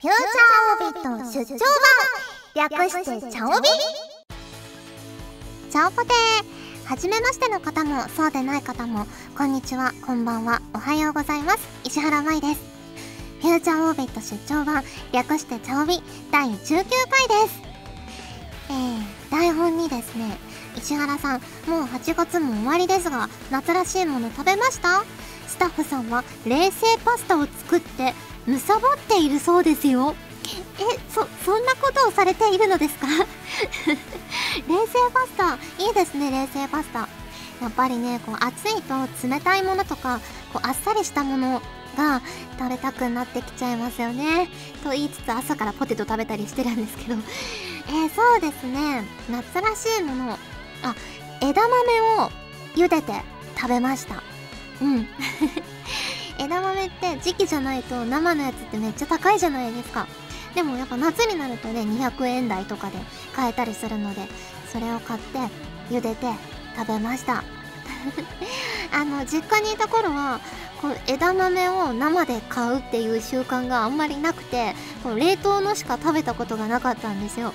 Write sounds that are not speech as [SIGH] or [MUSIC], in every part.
フューチャーオービット出張版。略してチャオビ。チャオポテ。ーはじめましての方もそうでない方も。こんにちは。こんばんは。おはようございます。石原舞です。フューチャーオービット出張版。略してチャオビ。第19回です。えー、台本にですね石原さんもう8月も終わりですが夏らしいもの食べました？スタッフさんは冷製パスタを作ってむさぼっているそうですよ。えそそんなことをされているのですか？[LAUGHS] 冷製パスタ。いいですね冷製パスタ。やっぱりねこう暑いと冷たいものとかこうあっさりしたものが食べたくなってきちゃいますよね。と言いつつ朝からポテト食べたりしてるんですけど。え、そうですね。夏らしいもの。あ枝豆を茹でて食べました。うん。枝豆って時期じゃないと生のやつってめっちゃ高いじゃないですか。でもやっぱ夏になるとね200円台とかで買えたりするのでそれを買って茹でて食べました。[LAUGHS] あの実家にいた頃はこの枝豆を生で買うっていう習慣があんまりなくてこの冷凍のしか食べたことがなかったんですよ。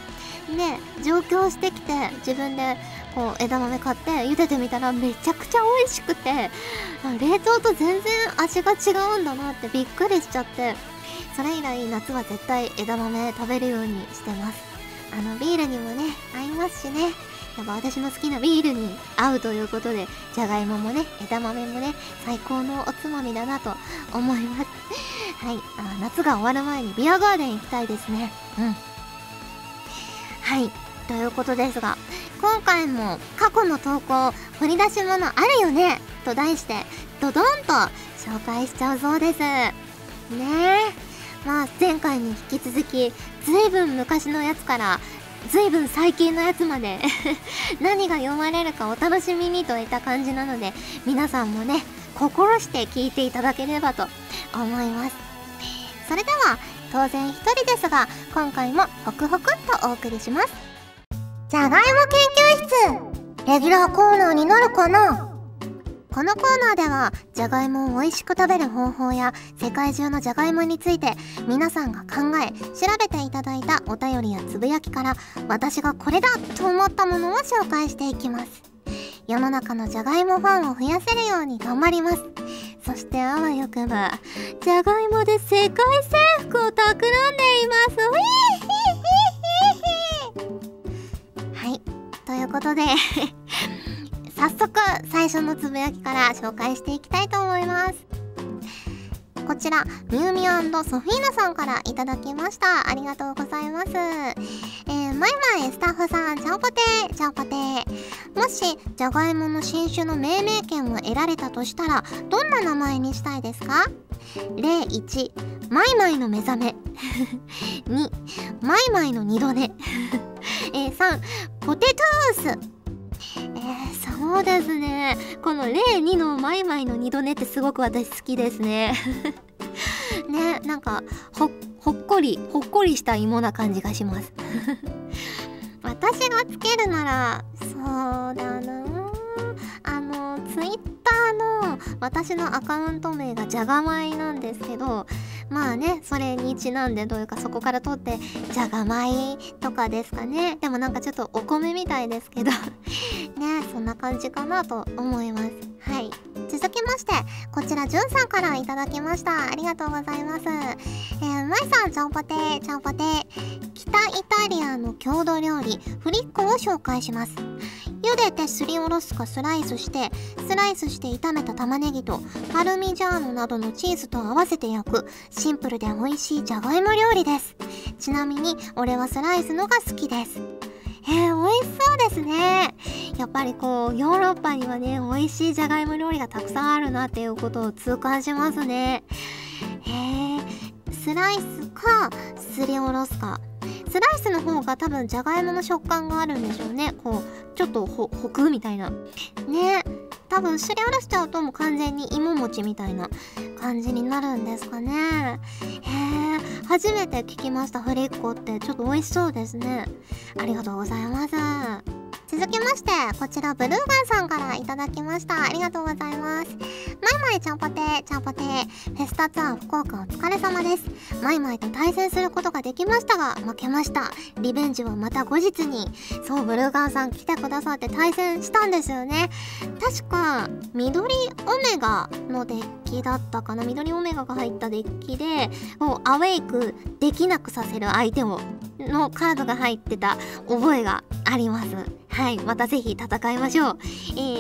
で上京してきて自分でこう枝豆買って茹でてみたらめちゃくちゃ美味しくて冷凍と全然味が違うんだなってびっくりしちゃってそれ以来夏は絶対枝豆食べるようにしてます。あのビールにもね合いますしね。やっぱ私の好きなビールに合うということでじゃがいももね枝豆もね最高のおつまみだなと思います。[LAUGHS] はいあ夏が終わる前にビアガーデン行きたいですね。うん。はいということですが今回も過去の投稿掘り出し物あるよねと題してドドンと紹介しちゃうそうです。ねえ。まあ前回に引き続きずいぶん昔のやつからずいぶん最近のやつまで [LAUGHS] 何が読まれるかお楽しみにといった感じなので皆さんもね心して聞いていただければと思います。それでは当然一人ですが今回もホクホクっとお送りします。じゃがいも研究室。レギュラーコーナーになるかな？このコーナーではじゃがいもを美味しく食べる方法や世界中のじゃがいもについて皆さんが考え調べていただいたお便りやつぶやきから私がこれだと思ったものを紹介していきます。世の中のじゃがいもファンを増やせるように頑張ります。そしてあわよくばじゃがいもで世界征服を企んでいます。はい。ということで早速最初のつぶやきから紹介していきたいと思います。こちらミューミソフィーナさんからいただきました。ありがとうございます。えー、マイマイスタッフさんチャオポテー。チャオポテー。もしじゃがいもの新種の命名権を得られたとしたらどんな名前にしたいですか？例1マイマイの目覚め。[LAUGHS] 2マイマイの二度寝。[LAUGHS] えー、3ポテトゥース、そうですね。この例2のマイマイの二度寝ってすごく私好きですね。[LAUGHS] ねなんかほっこりほっこりした芋な感じがします。[LAUGHS] 私がつけるならそうだな。あのツイッターの私のアカウント名がじゃがまいなんですけどまあねそれにちなんでというかそこから取ってじゃがまいとかですかね。でもなんかちょっとお米みたいですけどねそんな感じかなと思います。はい。続きましてこちらじゅんさんからいただきました。ありがとうございます。えー、まいさんちゃんぽてちゃんぽて北イタリアの郷土料理フリッコを紹介します。茹でてすりおろすかスライスしてスライスして炒めた玉ねぎとパルミジャーノなどのチーズと合わせて焼くシンプルで美味しいじゃがいも料理です。ちなみに俺はスライスのが好きです。えー、美味しそうですね。やっぱりこうヨーロッパにはね美味しいじゃがいも料理がたくさんあるなっていうことを痛感しますね。へえスライスかすりおろすか。スライスの方が多分じゃがいもの食感があるんでしょうね。こうちょっとほほくみたいな。ね。多分すりおろしちゃうともう完全に芋餅みたいな感じになるんですかね。へえ初めて聞きましたフリッコって。ちょっと美味しそうですね。ありがとうございます。続きましてこちらブルーガンさんからいただきました。ありがとうございます。マイマイちゃんぽてちゃんぽてフェスタツアー福岡お疲れ様です。マイマイと対戦することができましたが負けました。リベンジはまた後日にそうブルーガンさん来てくださって対戦したんですよね。確か緑オメガのデッキだったかな。緑オメガが入ったデッキでもうアウェイクできなくさせる相手をのカードが入ってた覚えがあります。はいまたぜひ戦いましょう、え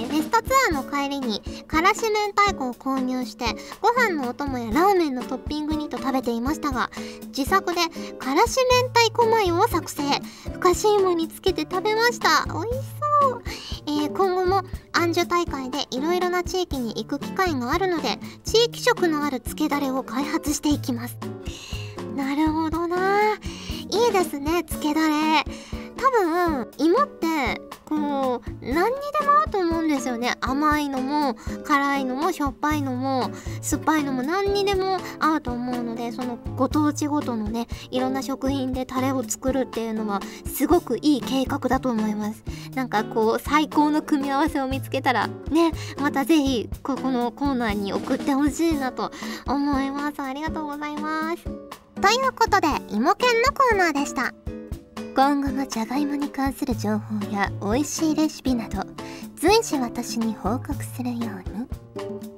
ー、フェスタツアーの帰りにからし明太子を購入してご飯のお供やラーメンのトッピングにと食べていましたが自作でからし明太子マヨを作成。ふかし芋につけて食べました。美味しそう、えー、今後もアンジュ大会でいろいろな地域に行く機会があるので地域色のあるつけだれを開発していきます。なるほどな。いいですねつけだれ。多分芋ってこう何にでも合うと思うんですよね。甘いのも辛いのもしょっぱいのも酸っぱいのも何にでも合うと思うのでそのご当地ごとのねいろんな食品でタレを作るっていうのはすごくいい計画だと思います。なんかこう最高の組み合わせを見つけたらねまた是非ここのコーナーに送ってほしいなと思います。ありがとうございます。ということで芋犬のコーナーでした。今後もじゃがいもに関する情報や美味しいレシピなど随時私に報告するように。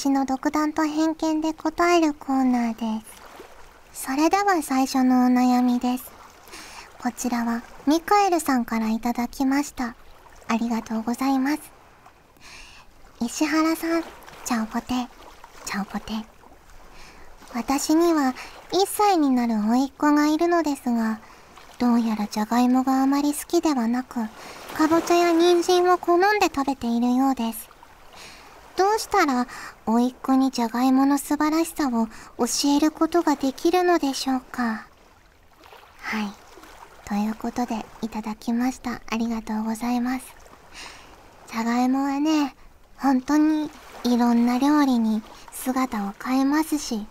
私の独断と偏見で答えるコーナーです。それでは最初のお悩みです。こちらはミカエルさんからいただきました。ありがとうございます。石原さんちゃんぽてちゃんぽて私には1歳になる甥っ子がいるのですがどうやらじゃがいもがあまり好きではなく、かぼちゃや人参を好んで食べているようです。どうしたら、甥っ子にじゃがいもの素晴らしさを教えることができるのでしょうか？はい。ということで、いただきました。ありがとうございます。じゃがいもはね、本当にいろんな料理に姿を変えますし、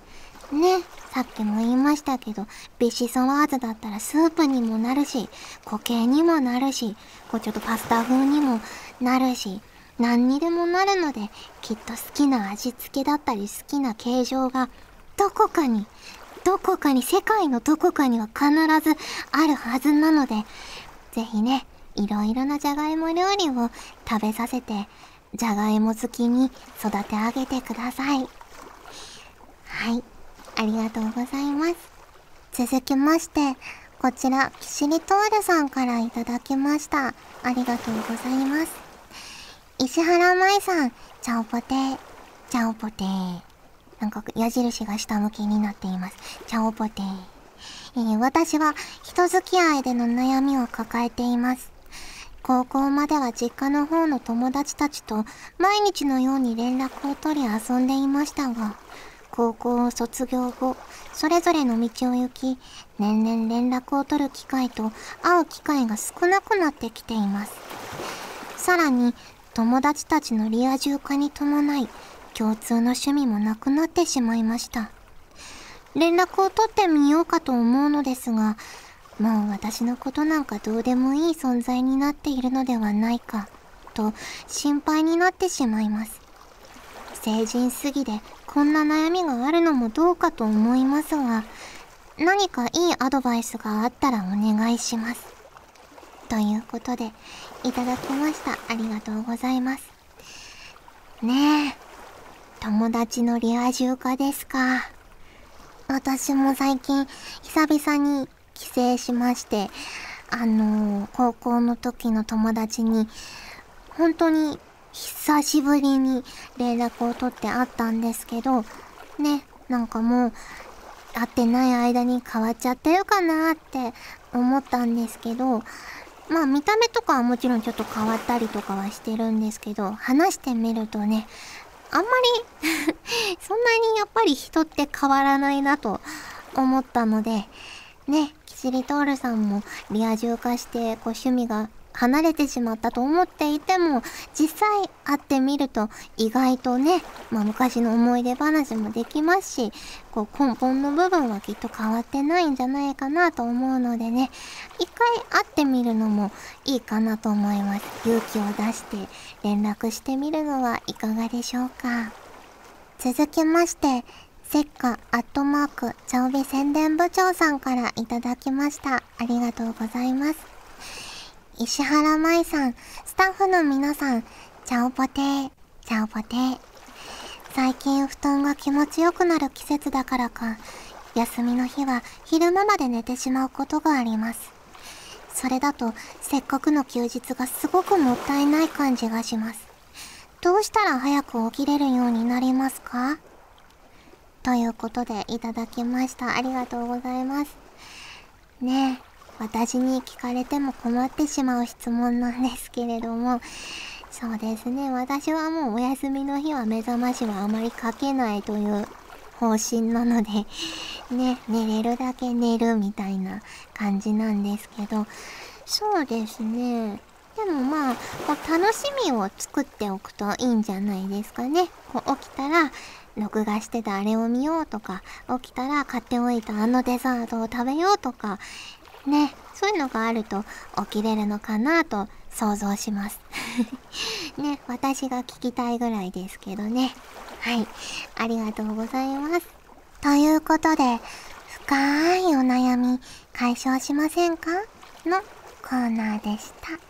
ね、さっきも言いましたけど、ビシソワーズだったらスープにもなるし、固形にもなるし、こうちょっとパスタ風にもなるし、何にでもなるので、きっと好きな味付けだったり好きな形状が、どこかに、どこかに、世界のどこかには必ずあるはずなので、ぜひね、いろいろなじゃがいも料理を食べさせて、じゃがいも好きに育て上げてください。はい。ありがとうございます。続きまして、こちら、キシリトールさんからいただきました。ありがとうございます。石原舞さん、チャオポテー、チャオポテ。なんか矢印が下向きになっています。チャオポテ。えー、私は人付き合いでの悩みを抱えています。高校までは実家の方の友達たちと毎日のように連絡を取り遊んでいましたが、高校を卒業後、それぞれの道を行き、年々連絡を取る機会と会う機会が少なくなってきています。さらに、友達たちのリア充化に伴い、共通の趣味もなくなってしまいました。連絡を取ってみようかと思うのですが、もう私のことなんかどうでもいい存在になっているのではないか、と心配になってしまいます。成人すぎでこんな悩みがあるのもどうかと思いますが、何かいいアドバイスがあったらお願いします。ということで、いただきました。ありがとうございます。ねえ、友達のリア充化ですか。私も最近、久々に帰省しまして、あのー、高校の時の友達に、本当に久しぶりに連絡を取って会ったんですけど、ね、なんかもう、会ってない間に変わっちゃってるかなって思ったんですけど、まあ見た目とかはもちろんちょっと変わったりとかはしてるんですけど、話してみるとね、あんまり [LAUGHS] そんなにやっぱり人って変わらないなと思ったので、ね、キシリトールさんもリア充化してこう趣味が離れてしまったと思っていても実際会ってみると意外とね、まあ、昔の思い出話もできますしこう根本の部分はきっと変わってないんじゃないかなと思うのでね一回会ってみるのもいいかなと思います。勇気を出して連絡してみるのはいかがでしょうか。続きましてせっかアットマーク茶帯宣伝部長さんからいただきました。ありがとうございます。石原舞さん、スタッフの皆さん、チャオポテー、チャオポテー。最近布団が気持ちよくなる季節だからか、休みの日は昼間まで寝てしまうことがあります。それだと、せっかくの休日がすごくもったいない感じがします。どうしたら早く起きれるようになりますか？ということでいただきました。ありがとうございます。ねえ。私に聞かれても困ってしまう質問なんですけれども、そうですね、私はもうお休みの日は目覚ましはあまりかけないという方針なので、[LAUGHS] ね、寝れるだけ寝るみたいな感じなんですけど、そうですね。でもまあ、こう楽しみを作っておくといいんじゃないですかね。こう起きたら、録画してたあれを見ようとか、起きたら買っておいたあのデザートを食べようとか、ね、そういうのがあると起きれるのかなと想像します。[LAUGHS] ね、私が聞きたいぐらいですけどね。はい、ありがとうございます。ということで、深いお悩み解消しませんか？のコーナーでした。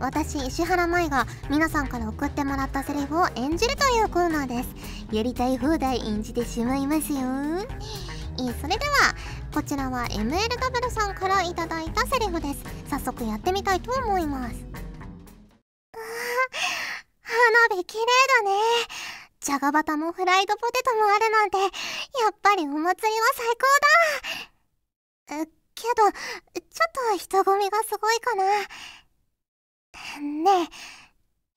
私石原舞が皆さんから送ってもらったセリフを演じるというコーナーです。やりたい放題演じてしまいますよ。それではこちらは MLW さんからいただいたセリフです。早速やってみたいと思います。花火綺麗だね。じゃがバタもフライドポテトもあるなんてやっぱりお祭りは最高だ。けどちょっと人混みがすごいかな。ねえ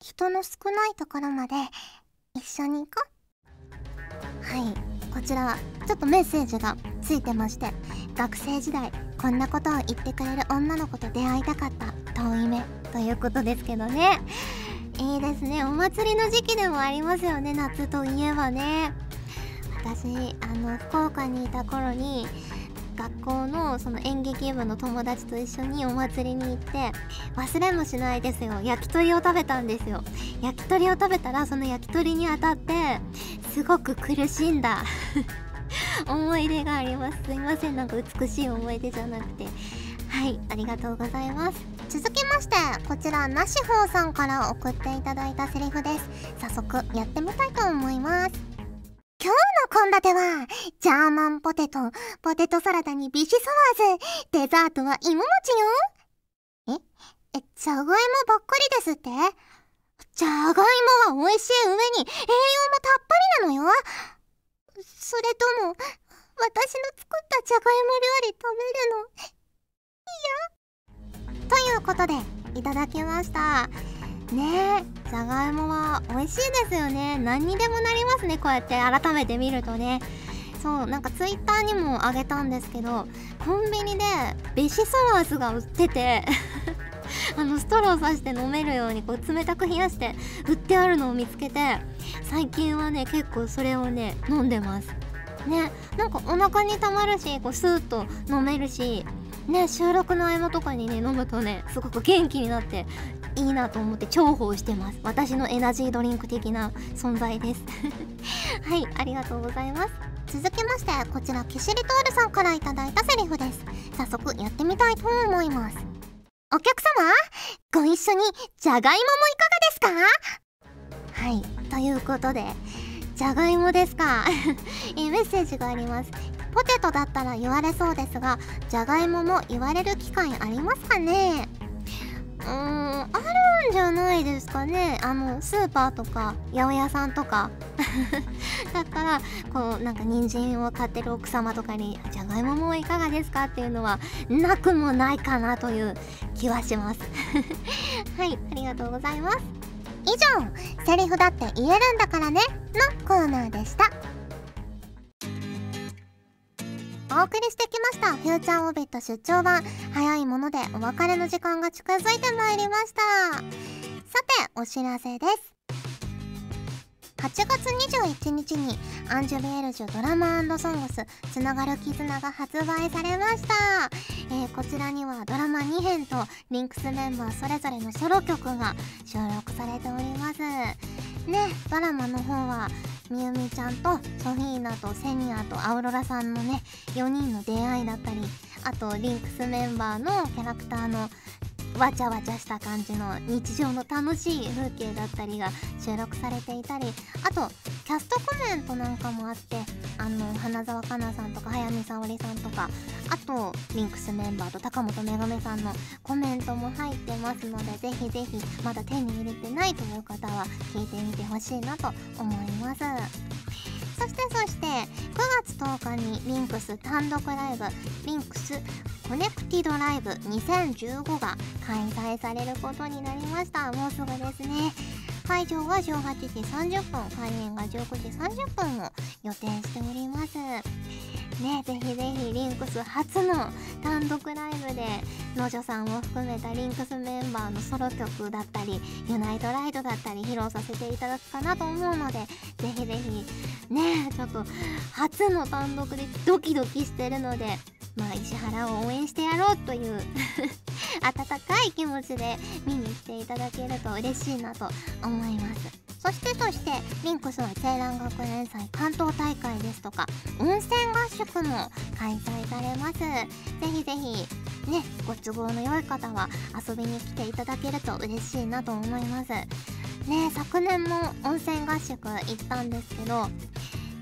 人の少ないところまで一緒に行こう。はいこちらちょっとメッセージがついてまして学生時代こんなことを言ってくれる女の子と出会いたかった遠い目ということですけどね。いいですねお祭りの時期でもありますよね夏といえばね。私あの福岡にいた頃に学校のその演劇部の友達と一緒にお祭りに行って忘れもしないですよ。焼き鳥を食べたんですよ。焼き鳥を食べたらその焼き鳥に当たってすごく苦しんだ。[LAUGHS] 思い出があります。すいません。なんか美しい思い出じゃなくて。はい。ありがとうございます。続きましてこちらなしほうさんから送っていただいたセリフです。早速やってみたいと思います。献立は、ジャーマンポテト、ポテトサラダにビシソワーズ、デザートは芋餅よ。え、え、じゃがいもばっかりですって？じゃがいもは美味しい上に栄養もたっぷりなのよ。それとも、私の作ったじゃがいも料理食べるの、いや。ということで、いただきました。ね。えじゃがいもは美味しいですよね。何にでもなりますねこうやって。改めて見るとね。そうなんかツイッターにもあげたんですけどコンビニでベシソワーズが売ってて [LAUGHS] あのストローさして飲めるようにこう冷たく冷やして売ってあるのを見つけて最近はね結構それをね飲んでます。ね。なんかお腹にたまるしこうスーッと飲めるしね収録の合間とかにね飲むとねすごく元気になっていいなと思って重宝してます。私のエナジードリンク的な存在です。[LAUGHS] はいありがとうございます。続きましてこちらキシリトールさんから頂いたセリフです。早速やってみたいと思います。お客様？ご一緒にじゃがいももいかがですか？はいということでじゃがいもですか？[LAUGHS] えメッセージがあります。ポテトだったら言われそうですがじゃがいもも言われる機会ありますかね？うーんあるんじゃないですかね。あのスーパーとか八百屋さんとか。[LAUGHS] だったらこうなんか人参を買ってる奥様とかに「じゃがいももいかがですか?」っていうのはなくもないかなという気はします。[LAUGHS] はいありがとうございます。以上セリフだって言えるんだからねのコーナーでした。お送りしてきましたフューチャーオービット出張版早いものでお別れの時間が近づいてまいりました。さてお知らせです。8月21日にアンジュ・ベールジュドラマソングスつながる絆が発売されました、えー、こちらにはドラマ2編とリンクスメンバーそれぞれのソロ曲が収録されております。ねドラマの方はみゆみちゃんとソフィーナとセニアとアウロラさんのね4人の出会いだったりあとリンクスメンバーのキャラクターのわちゃわちゃした感じの日常の楽しい風景だったりが収録されていたりあとキャストコメントなんかもあってあの花澤香菜さんとか早見沙織さんとかあとリンクスメンバーと高本めがめさんのコメントも入ってますのでぜひぜひまだ手に入れてないという方は聞いてみてほしいなと思います。そしてそして9月10日にリンクス単独ライブリンクスコネクティドライブ2015が開催されることになりました。もうすぐですね。会場は18時30分開演が19時30分を予定しております。ねぜひぜひリンクス初の単独ライブでのじょさんを含めたリンクスメンバーのソロ曲だったりユナイトライドだったり披露させていただくかなと思うのでぜひぜひねちょっと初の単独でドキドキしてるのでまあ石原を応援してやろうという [LAUGHS] 温かい気持ちで見に来ていただけると嬉しいなと思います。そしてそしてリンクスは青蘭学園祭関東大会ですとか温泉合宿も開催されます。ぜひぜひねご都合の良い方は遊びに来ていただけると嬉しいなと思います。ね昨年も温泉合宿行ったんですけど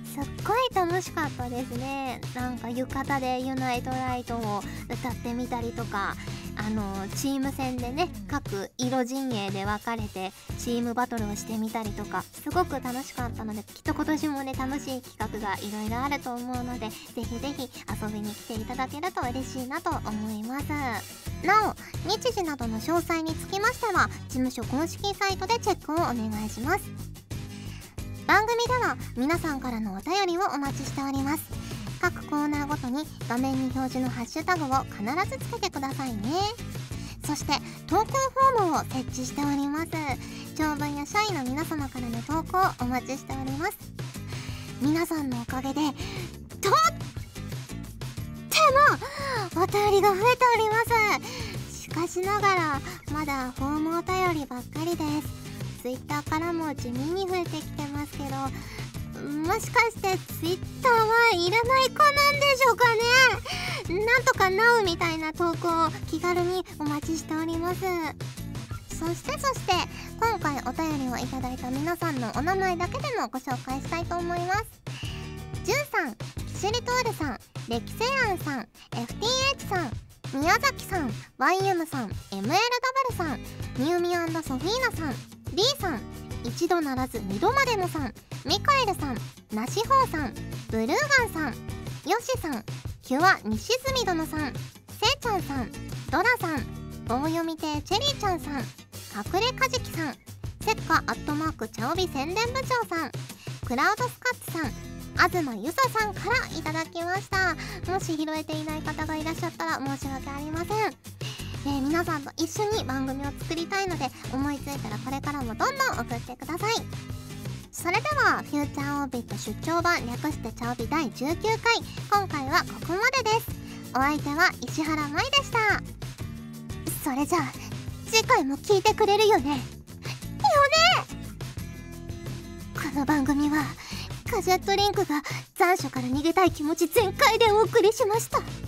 すっごい楽しかったですね。なんか浴衣でユナイトライトを歌ってみたりとかあのチーム戦でね各色陣営で分かれてチームバトルをしてみたりとかすごく楽しかったのできっと今年もね楽しい企画がいろいろあると思うのでぜひぜひ遊びに来ていただけると嬉しいなと思います。なお日時などの詳細につきましては事務所公式サイトでチェックをお願いします。番組では皆さんからのお便りをお待ちしております。各コーナーごとに画面に表示のハッシュタグを必ずつけてくださいね。そして投稿フォームを設置しております。長文や社員の皆様からの投稿をお待ちしております。皆さんのおかげでとってもお便りが増えております。しかしながらまだフォームお便りばっかりです。Twitter からも地味に増えてきてますけどもしかして Twitter はいらない子なんでしょうかね。なんとか NOW みたいな投稿を気軽にお待ちしております。そしてそして今回お便りをいただいた皆さんのお名前だけでもご紹介したいと思います。じゅんさんキシリトールさんレキセアンさん FTH さん宮崎さん YM さん MLW さんニューミソフィーナさん D さん一度ならず二度までもさんミカエルさんナシホウさんブルーガンさんヨシさんキュア西住殿さんせいちゃんさんドラさん棒読み亭チェリーちゃんさん隠れカジキさんせっかアットマークチャオビ宣伝部長さんクラウドスカッツさん東ゆささんからいただきました。もし拾えていない方がいらっしゃったら申し訳ありません。えー、皆さんと一緒に番組を作りたいので思いついたらこれからもどんどん送ってください。それではフューチャーオービット出張版略してチャオビ第19回。今回はここまでです。お相手は石原舞でした。それじゃあ次回も聞いてくれるよね。よね。この番組はガジェットリンクが残暑から逃げたい気持ち全開でお送りしました。